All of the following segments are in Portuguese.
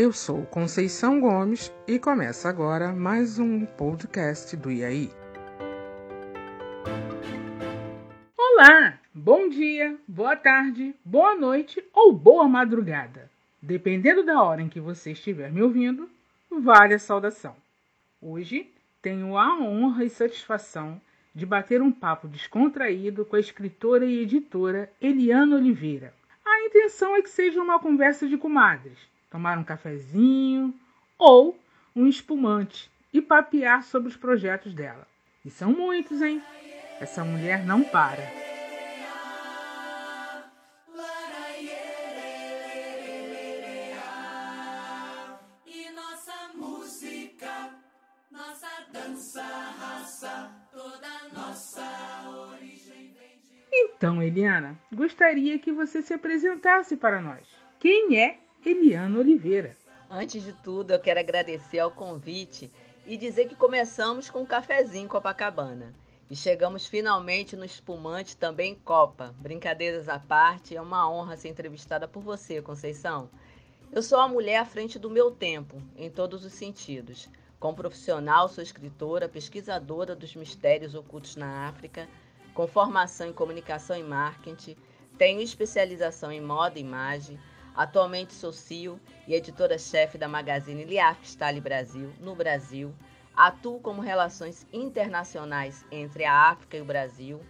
Eu sou Conceição Gomes e começa agora mais um podcast do IAI. Olá, bom dia, boa tarde, boa noite ou boa madrugada. Dependendo da hora em que você estiver me ouvindo, vale a saudação. Hoje tenho a honra e satisfação de bater um papo descontraído com a escritora e editora Eliana Oliveira. A intenção é que seja uma conversa de comadres, tomar um cafezinho ou um espumante e papear sobre os projetos dela. E são muitos, hein? Essa mulher não para. Então, Eliana, gostaria que você se apresentasse para nós. Quem é Eliana Oliveira? Antes de tudo, eu quero agradecer ao convite e dizer que começamos com um cafezinho Copacabana. E chegamos finalmente no espumante também Copa. Brincadeiras à parte, é uma honra ser entrevistada por você, Conceição. Eu sou a mulher à frente do meu tempo, em todos os sentidos. Como profissional, sou escritora, pesquisadora dos mistérios ocultos na África, com formação em comunicação e marketing, tenho especialização em moda e imagem. Atualmente sou CEO e editora-chefe da magazine Style Brasil, no Brasil. Atuo como relações internacionais entre a África e o Brasil,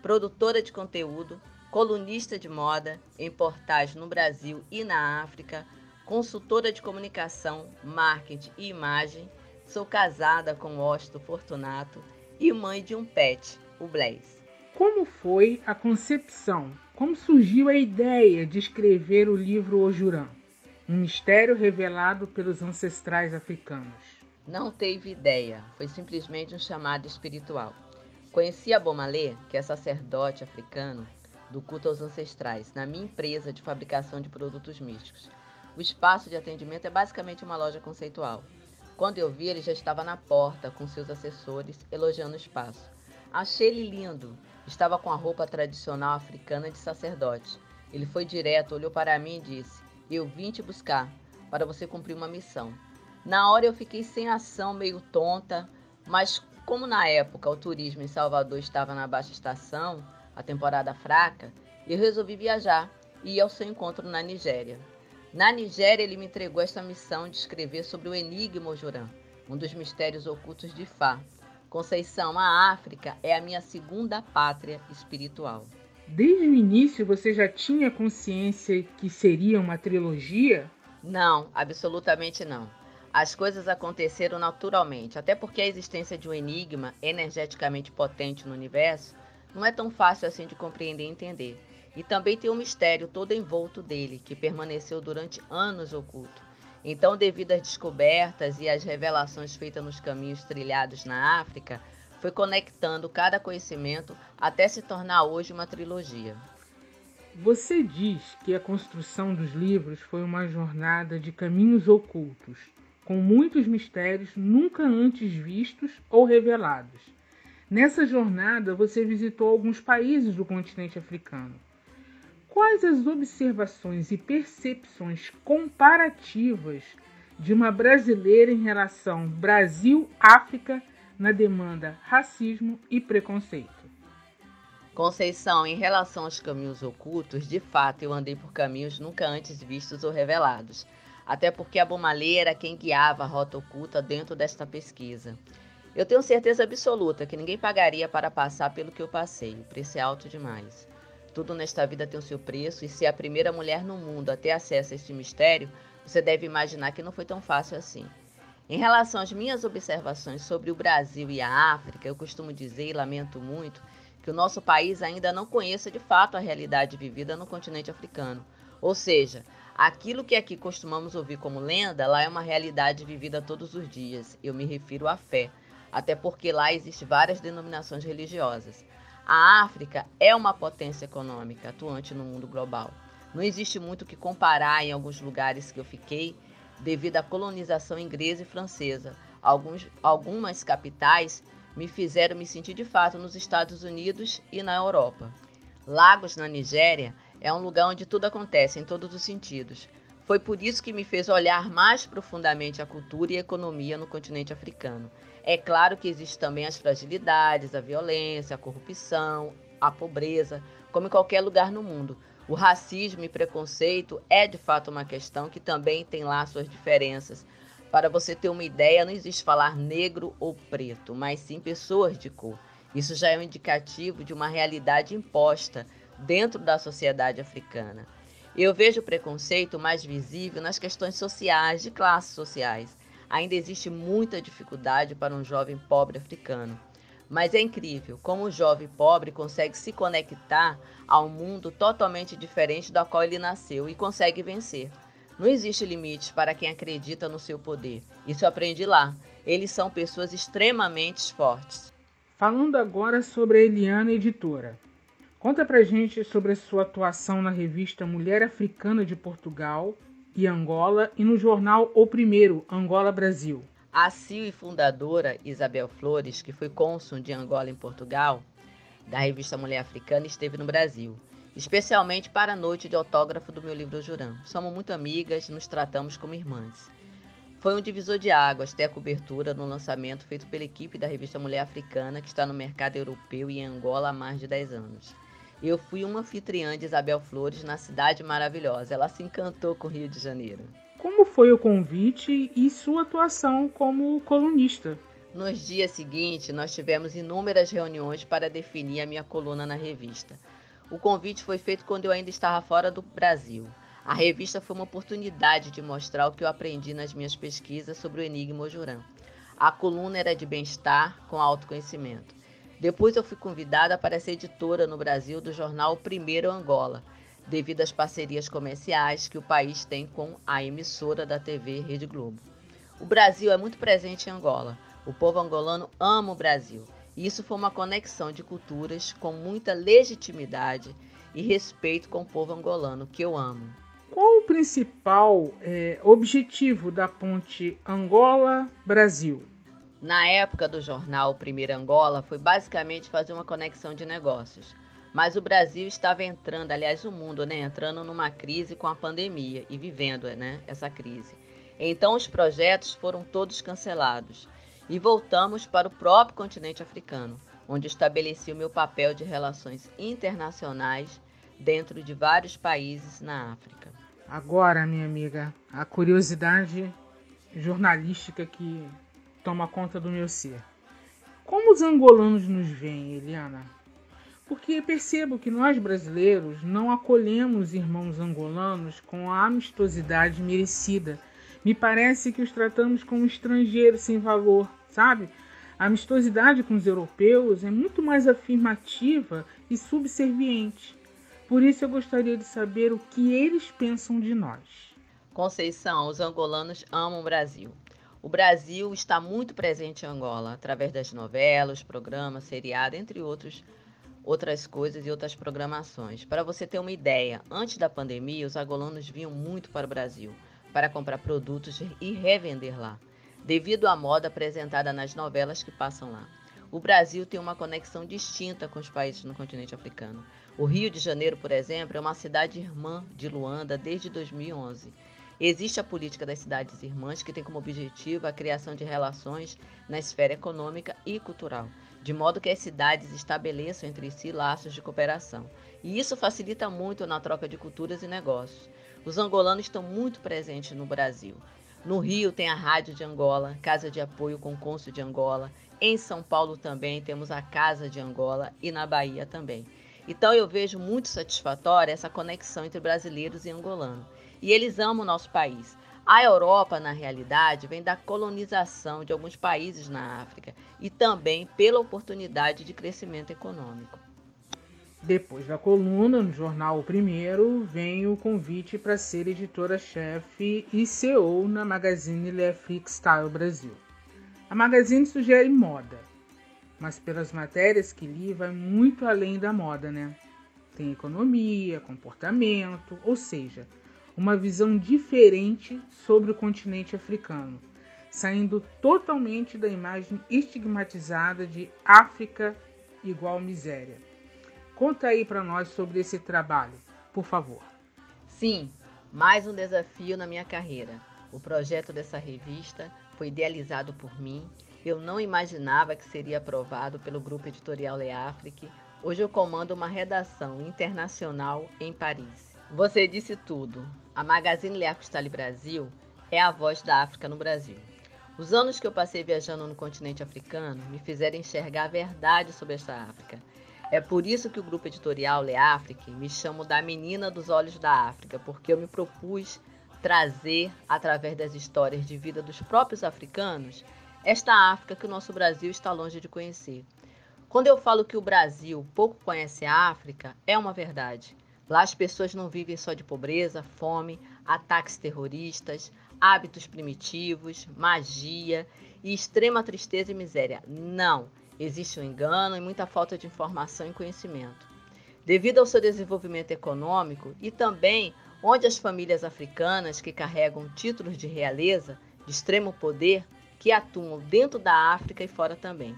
produtora de conteúdo, colunista de moda em portais no Brasil e na África, consultora de comunicação, marketing e imagem. Sou casada com Osto Fortunato e mãe de um pet, o Blaze. Como foi a concepção? Como surgiu a ideia de escrever o livro Ojurã? Um mistério revelado pelos ancestrais africanos. Não teve ideia, foi simplesmente um chamado espiritual. Conheci a Bomalê, que é sacerdote africano do culto aos ancestrais, na minha empresa de fabricação de produtos místicos. O espaço de atendimento é basicamente uma loja conceitual. Quando eu vi, ele já estava na porta com seus assessores, elogiando o espaço. Achei ele lindo, Estava com a roupa tradicional africana de sacerdote. Ele foi direto, olhou para mim e disse: Eu vim te buscar para você cumprir uma missão. Na hora eu fiquei sem ação, meio tonta, mas como na época o turismo em Salvador estava na baixa estação, a temporada fraca, eu resolvi viajar e ir ao seu encontro na Nigéria. Na Nigéria, ele me entregou esta missão de escrever sobre o Enigma Ojurã, um dos mistérios ocultos de Fá, Conceição, a África é a minha segunda pátria espiritual. Desde o início você já tinha consciência que seria uma trilogia? Não, absolutamente não. As coisas aconteceram naturalmente, até porque a existência de um enigma energeticamente potente no universo não é tão fácil assim de compreender e entender. E também tem um mistério todo envolto dele, que permaneceu durante anos oculto. Então, devido às descobertas e às revelações feitas nos caminhos trilhados na África, foi conectando cada conhecimento até se tornar hoje uma trilogia. Você diz que a construção dos livros foi uma jornada de caminhos ocultos, com muitos mistérios nunca antes vistos ou revelados. Nessa jornada, você visitou alguns países do continente africano. Quais as observações e percepções comparativas de uma brasileira em relação Brasil-África na demanda racismo e preconceito? Conceição, em relação aos caminhos ocultos, de fato eu andei por caminhos nunca antes vistos ou revelados, até porque a Bomalê era quem guiava a rota oculta dentro desta pesquisa. Eu tenho certeza absoluta que ninguém pagaria para passar pelo que eu passei, o preço é alto demais. Tudo nesta vida tem o seu preço, e se é a primeira mulher no mundo a ter acesso a este mistério, você deve imaginar que não foi tão fácil assim. Em relação às minhas observações sobre o Brasil e a África, eu costumo dizer e lamento muito que o nosso país ainda não conheça de fato a realidade vivida no continente africano. Ou seja, aquilo que aqui costumamos ouvir como lenda, lá é uma realidade vivida todos os dias. Eu me refiro à fé, até porque lá existem várias denominações religiosas. A África é uma potência econômica atuante no mundo global. Não existe muito o que comparar em alguns lugares que eu fiquei devido à colonização inglesa e francesa. Alguns, algumas capitais me fizeram me sentir de fato nos Estados Unidos e na Europa. Lagos, na Nigéria, é um lugar onde tudo acontece em todos os sentidos. Foi por isso que me fez olhar mais profundamente a cultura e a economia no continente africano. É claro que existem também as fragilidades, a violência, a corrupção, a pobreza, como em qualquer lugar no mundo. O racismo e preconceito é de fato uma questão que também tem lá suas diferenças. Para você ter uma ideia, não existe falar negro ou preto, mas sim pessoas de cor. Isso já é um indicativo de uma realidade imposta dentro da sociedade africana. Eu vejo o preconceito mais visível nas questões sociais, de classes sociais. Ainda existe muita dificuldade para um jovem pobre africano. Mas é incrível como o jovem pobre consegue se conectar a um mundo totalmente diferente do qual ele nasceu e consegue vencer. Não existe limites para quem acredita no seu poder. Isso eu aprendi lá. Eles são pessoas extremamente fortes. Falando agora sobre a Eliana Editora. Conta pra gente sobre a sua atuação na revista Mulher Africana de Portugal e Angola e no jornal O Primeiro, Angola Brasil. A CEO e fundadora Isabel Flores, que foi cônsul de Angola em Portugal, da revista Mulher Africana, esteve no Brasil, especialmente para a noite de autógrafo do meu livro Juram. Somos muito amigas, nos tratamos como irmãs. Foi um divisor de águas ter a cobertura no lançamento feito pela equipe da revista Mulher Africana, que está no mercado europeu e em Angola há mais de 10 anos. Eu fui uma anfitriã de Isabel Flores na cidade maravilhosa. Ela se encantou com o Rio de Janeiro. Como foi o convite e sua atuação como colunista? Nos dias seguintes, nós tivemos inúmeras reuniões para definir a minha coluna na revista. O convite foi feito quando eu ainda estava fora do Brasil. A revista foi uma oportunidade de mostrar o que eu aprendi nas minhas pesquisas sobre o Enigma Ojurã. A coluna era de bem-estar com autoconhecimento. Depois eu fui convidada para ser editora no Brasil do jornal Primeiro Angola, devido às parcerias comerciais que o país tem com a emissora da TV Rede Globo. O Brasil é muito presente em Angola. O povo angolano ama o Brasil. E isso foi uma conexão de culturas com muita legitimidade e respeito com o povo angolano, que eu amo. Qual o principal é, objetivo da ponte Angola-Brasil? Na época do jornal Primeira Angola, foi basicamente fazer uma conexão de negócios. Mas o Brasil estava entrando, aliás, o mundo, né, entrando numa crise com a pandemia e vivendo, né, essa crise. Então os projetos foram todos cancelados e voltamos para o próprio continente africano, onde estabeleci o meu papel de relações internacionais dentro de vários países na África. Agora, minha amiga, a curiosidade jornalística que toma conta do meu ser. Como os angolanos nos veem, Eliana? Porque percebo que nós brasileiros não acolhemos irmãos angolanos com a amistosidade merecida. Me parece que os tratamos como estrangeiros sem valor, sabe? A amistosidade com os europeus é muito mais afirmativa e subserviente. Por isso eu gostaria de saber o que eles pensam de nós. Conceição, os angolanos amam o Brasil. O Brasil está muito presente em Angola, através das novelas, programas, seriado, entre outros, outras coisas e outras programações. Para você ter uma ideia, antes da pandemia, os angolanos vinham muito para o Brasil para comprar produtos e revender lá, devido à moda apresentada nas novelas que passam lá. O Brasil tem uma conexão distinta com os países no continente africano. O Rio de Janeiro, por exemplo, é uma cidade irmã de Luanda desde 2011 Existe a política das cidades irmãs, que tem como objetivo a criação de relações na esfera econômica e cultural, de modo que as cidades estabeleçam entre si laços de cooperação. E isso facilita muito na troca de culturas e negócios. Os angolanos estão muito presentes no Brasil. No Rio tem a Rádio de Angola, Casa de Apoio com Cônsul de Angola. Em São Paulo também temos a Casa de Angola e na Bahia também. Então eu vejo muito satisfatória essa conexão entre brasileiros e angolanos e eles amam o nosso país. A Europa, na realidade, vem da colonização de alguns países na África e também pela oportunidade de crescimento econômico. Depois da coluna, no jornal O Primeiro, vem o convite para ser editora-chefe e CEO na Magazine Le Afrique Style Brasil. A Magazine sugere moda, mas pelas matérias que li, vai muito além da moda, né? Tem economia, comportamento, ou seja, uma visão diferente sobre o continente africano, saindo totalmente da imagem estigmatizada de África igual miséria. Conta aí para nós sobre esse trabalho, por favor. Sim, Mais um desafio na minha carreira. O projeto dessa revista foi idealizado por mim. Eu não imaginava que seria aprovado pelo grupo editorial Le Afrique. Hoje eu comando uma redação internacional em Paris. Você disse tudo. A Magazine Le Afrique Brasil é a voz da África no Brasil. Os anos que eu passei viajando no continente africano me fizeram enxergar a verdade sobre esta África. É por isso que o grupo editorial Le Afrique me chama da menina dos olhos da África, porque eu me propus trazer, através das histórias de vida dos próprios africanos, esta África que o nosso Brasil está longe de conhecer. Quando eu falo que o Brasil pouco conhece a África, é uma verdade. Lá as pessoas não vivem só de pobreza, fome, ataques terroristas, hábitos primitivos, magia e extrema tristeza e miséria. Não. Existe um engano e muita falta de informação e conhecimento. Devido ao seu desenvolvimento econômico e também onde as famílias africanas que carregam títulos de realeza, de extremo poder, que atuam dentro da África e fora também.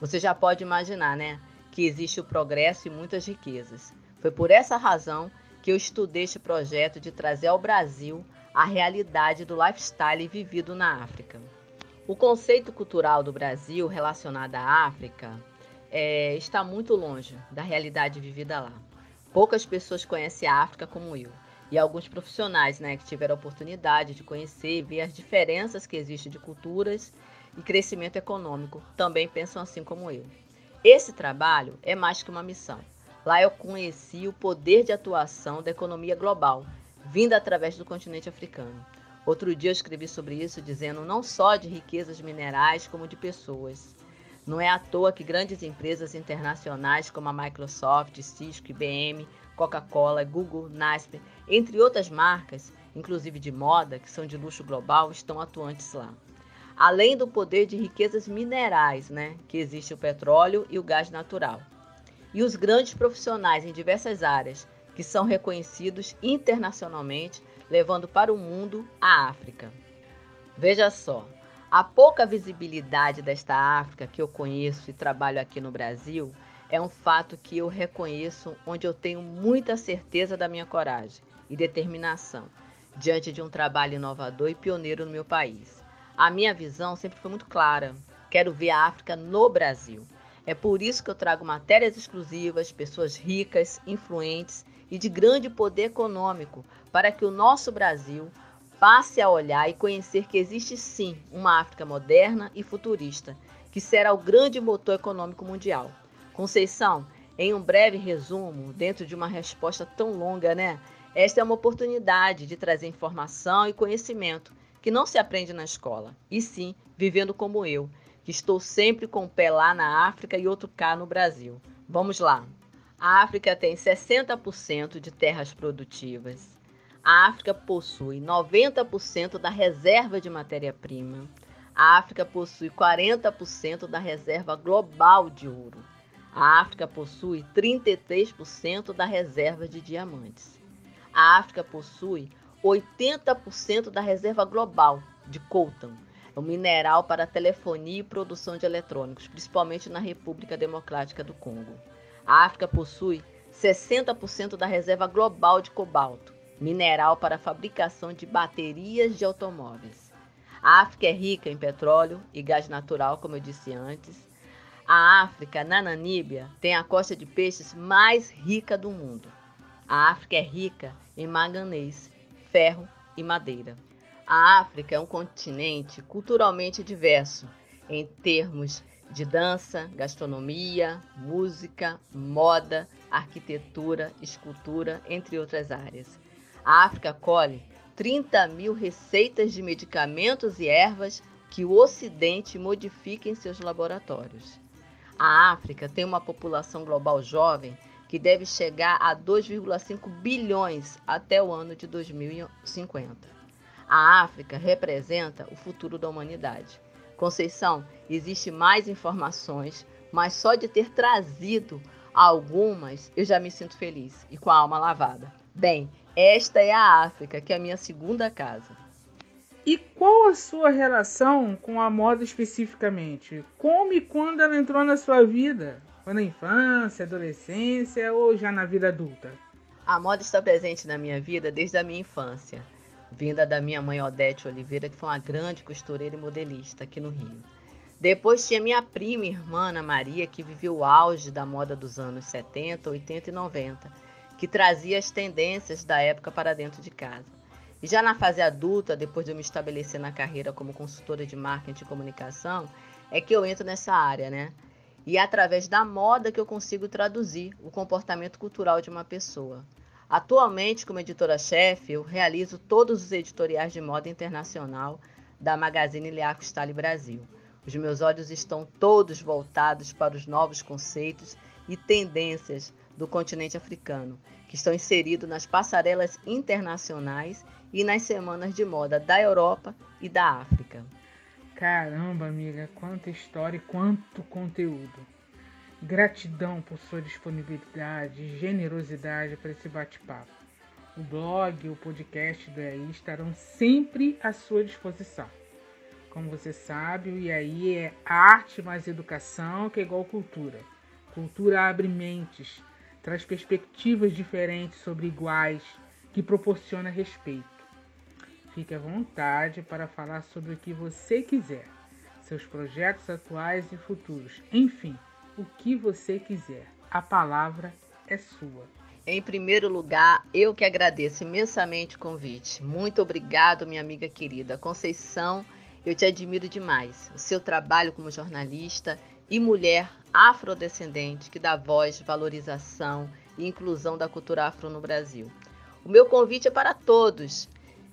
Você já pode imaginar, né, que existe o progresso e muitas riquezas. Foi por essa razão que eu estudei este projeto de trazer ao Brasil a realidade do lifestyle vivido na África. O conceito cultural do Brasil relacionado à África é, está muito longe da realidade vivida lá. Poucas pessoas conhecem a África como eu. E alguns profissionais né, que tiveram a oportunidade de conhecer e ver as diferenças que existem de culturas e crescimento econômico também pensam assim como eu. Esse trabalho é mais que uma missão. Lá eu conheci o poder de atuação da economia global, vinda através do continente africano. Outro dia eu escrevi sobre isso dizendo não só de riquezas minerais, como de pessoas. Não é à toa que grandes empresas internacionais como a Microsoft, Cisco, IBM, Coca-Cola, Google, Nasper, entre outras marcas, inclusive de moda, que são de luxo global, estão atuantes lá. Além do poder de riquezas minerais, né, que existe o petróleo e o gás natural. E os grandes profissionais em diversas áreas, que são reconhecidos internacionalmente levando para o mundo a África. Veja só, a pouca visibilidade desta África que eu conheço e trabalho aqui no Brasil é um fato que eu reconheço, onde eu tenho muita certeza da minha coragem e determinação diante de um trabalho inovador e pioneiro no meu país. A minha visão sempre foi muito clara. Quero ver a África no Brasil. É por isso que eu trago matérias exclusivas, pessoas ricas, influentes e de grande poder econômico para que o nosso Brasil passe a olhar e conhecer que existe sim uma África moderna e futurista, que será o grande motor econômico mundial. Conceição, em um breve resumo, dentro de uma resposta tão longa, né? Esta é uma oportunidade de trazer informação e conhecimento que não se aprende na escola, e sim vivendo como eu, que estou sempre com o pé lá na África e outro cá no Brasil. Vamos lá! A África tem 60% de terras produtivas. A África possui 90% da reserva de matéria-prima. A África possui 40% da reserva global de ouro. A África possui 33% da reserva de diamantes. A África possui 80% da reserva global de coltan, um mineral para telefonia e produção de eletrônicos, principalmente na República Democrática do Congo. A África possui 60% da reserva global de cobalto, mineral para fabricação de baterias de automóveis. A África é rica em petróleo e gás natural, como eu disse antes. A África, na Namíbia, tem a costa de peixes mais rica do mundo. A África é rica em manganês, ferro e madeira. A África é um continente culturalmente diverso em termos de dança, gastronomia, música, moda, arquitetura, escultura, entre outras áreas. A África colhe 30 mil receitas de medicamentos e ervas que o Ocidente modifica em seus laboratórios. A África tem uma população global jovem que deve chegar a 2,5 bilhões até o ano de 2050. A África representa o futuro da humanidade. Conceição, existe mais informações, mas só de ter trazido algumas eu já me sinto feliz e com a alma lavada. Bem, esta é a África, que é a minha segunda casa. E qual a sua relação com a moda especificamente? Como e quando ela entrou na sua vida? Foi na infância, adolescência ou já na vida adulta? A moda está presente na minha vida desde a minha infância, vinda da minha mãe Odete Oliveira, que foi uma grande costureira e modelista aqui no Rio. Depois tinha minha prima irmã Ana Maria, que viveu o auge da moda dos anos 70, 80 e 90, que trazia as tendências da época para dentro de casa. E já na fase adulta, depois de eu me estabelecer na carreira como consultora de marketing e comunicação, é que eu entro nessa área, né? E é através da moda que eu consigo traduzir o comportamento cultural de uma pessoa. Atualmente, como editora-chefe, eu realizo todos os editoriais de moda internacional da Magazine Leaco Style Brasil. Os meus olhos estão todos voltados para os novos conceitos e tendências do continente africano, que estão inseridos nas passarelas internacionais e nas semanas de moda da Europa e da África. Caramba, amiga, quanta história e quanto conteúdo. Gratidão por sua disponibilidade e generosidade para esse bate-papo. O blog e o podcast do EAI estarão sempre à sua disposição. Como você sabe, o IAI é arte mais educação, que é igual cultura. Cultura abre mentes, traz perspectivas diferentes sobre iguais, que proporciona respeito. Fique à vontade para falar sobre o que você quiser, seus projetos atuais e futuros, enfim, o que você quiser. A palavra é sua. Em primeiro lugar, eu que agradeço imensamente o convite. Muito obrigado, minha amiga querida Conceição eu te admiro demais. O seu trabalho como jornalista e mulher afrodescendente que dá voz, valorização e inclusão da cultura afro no Brasil. O meu convite é para todos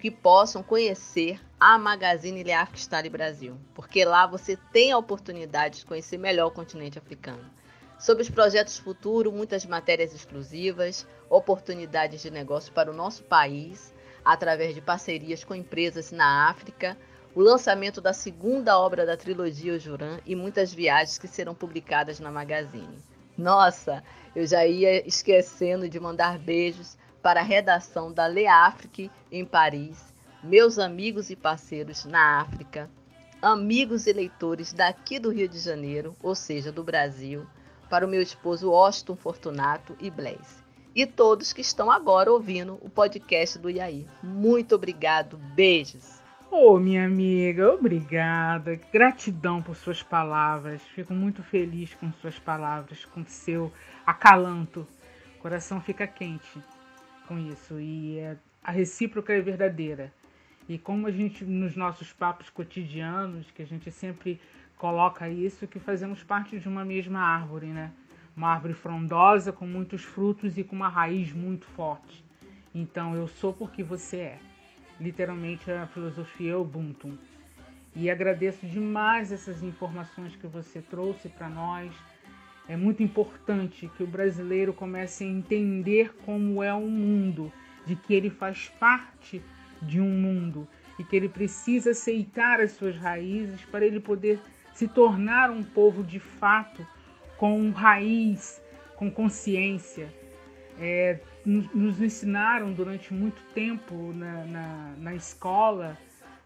que possam conhecer a Magazine Style Brasil, porque lá você tem a oportunidade de conhecer melhor o continente africano. Sobre os projetos futuros, muitas matérias exclusivas, oportunidades de negócio para o nosso país, através de parcerias com empresas na África, o lançamento da segunda obra da trilogia Juran e muitas viagens que serão publicadas na Magazine. Nossa, eu já ia esquecendo de mandar beijos para a redação da Le Afrique em Paris, meus amigos e parceiros na África, amigos e leitores daqui do Rio de Janeiro, ou seja, do Brasil, para o meu esposo Austin Fortunato e Blaise. E todos que estão agora ouvindo o podcast do Iaí. Muito obrigado, beijos! Ô, oh, minha amiga, obrigada. Gratidão por suas palavras. Fico muito feliz com suas palavras, com seu acalanto. O coração fica quente com isso. E é, a recíproca é verdadeira. E como a gente, nos nossos papos cotidianos, que a gente sempre coloca isso, que fazemos parte de uma mesma árvore, né? Uma árvore frondosa, com muitos frutos e com uma raiz muito forte. Então, eu sou porque você é literalmente a filosofia Ubuntu. E agradeço demais essas informações que você trouxe para nós. É muito importante que o brasileiro comece a entender como é o mundo, de que ele faz parte de um mundo e que ele precisa aceitar as suas raízes para ele poder se tornar um povo de fato com raiz, com consciência. É, nos ensinaram durante muito tempo na, na, na escola,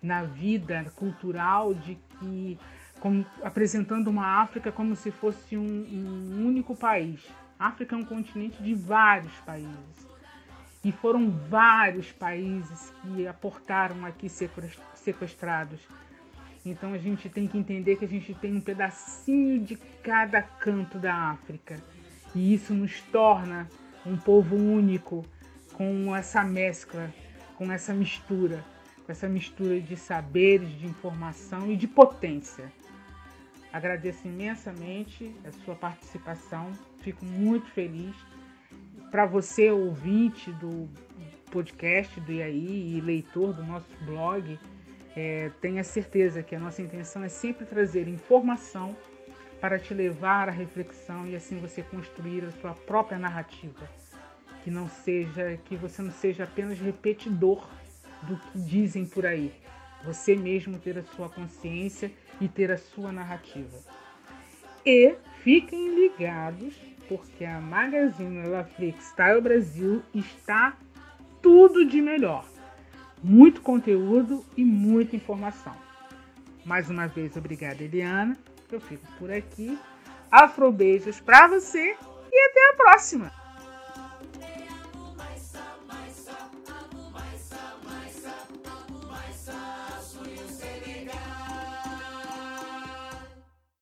na vida cultural, de que como, apresentando uma África como se fosse um, um único país. A África é um continente de vários países. E foram vários países que aportaram aqui sequestrados. Então a gente tem que entender que a gente tem um pedacinho de cada canto da África. E isso nos torna um povo único, com essa mescla, com essa mistura, com essa mistura de saberes, de informação e de potência. Agradeço imensamente a sua participação, fico muito feliz. Para você, ouvinte do podcast do IAI e leitor do nosso blog, é, tenha certeza que a nossa intenção é sempre trazer informação para te levar à reflexão e assim você construir a sua própria narrativa. Que não seja, que você não seja apenas repetidor do que dizem por aí. Você mesmo ter a sua consciência e ter a sua narrativa. E fiquem ligados, porque a Magazine Laflix Style Brasil está tudo de melhor. Muito conteúdo e muita informação. Mais uma vez, obrigada, Eliana. Eu fico por aqui. Afrobeijos para você e até a próxima!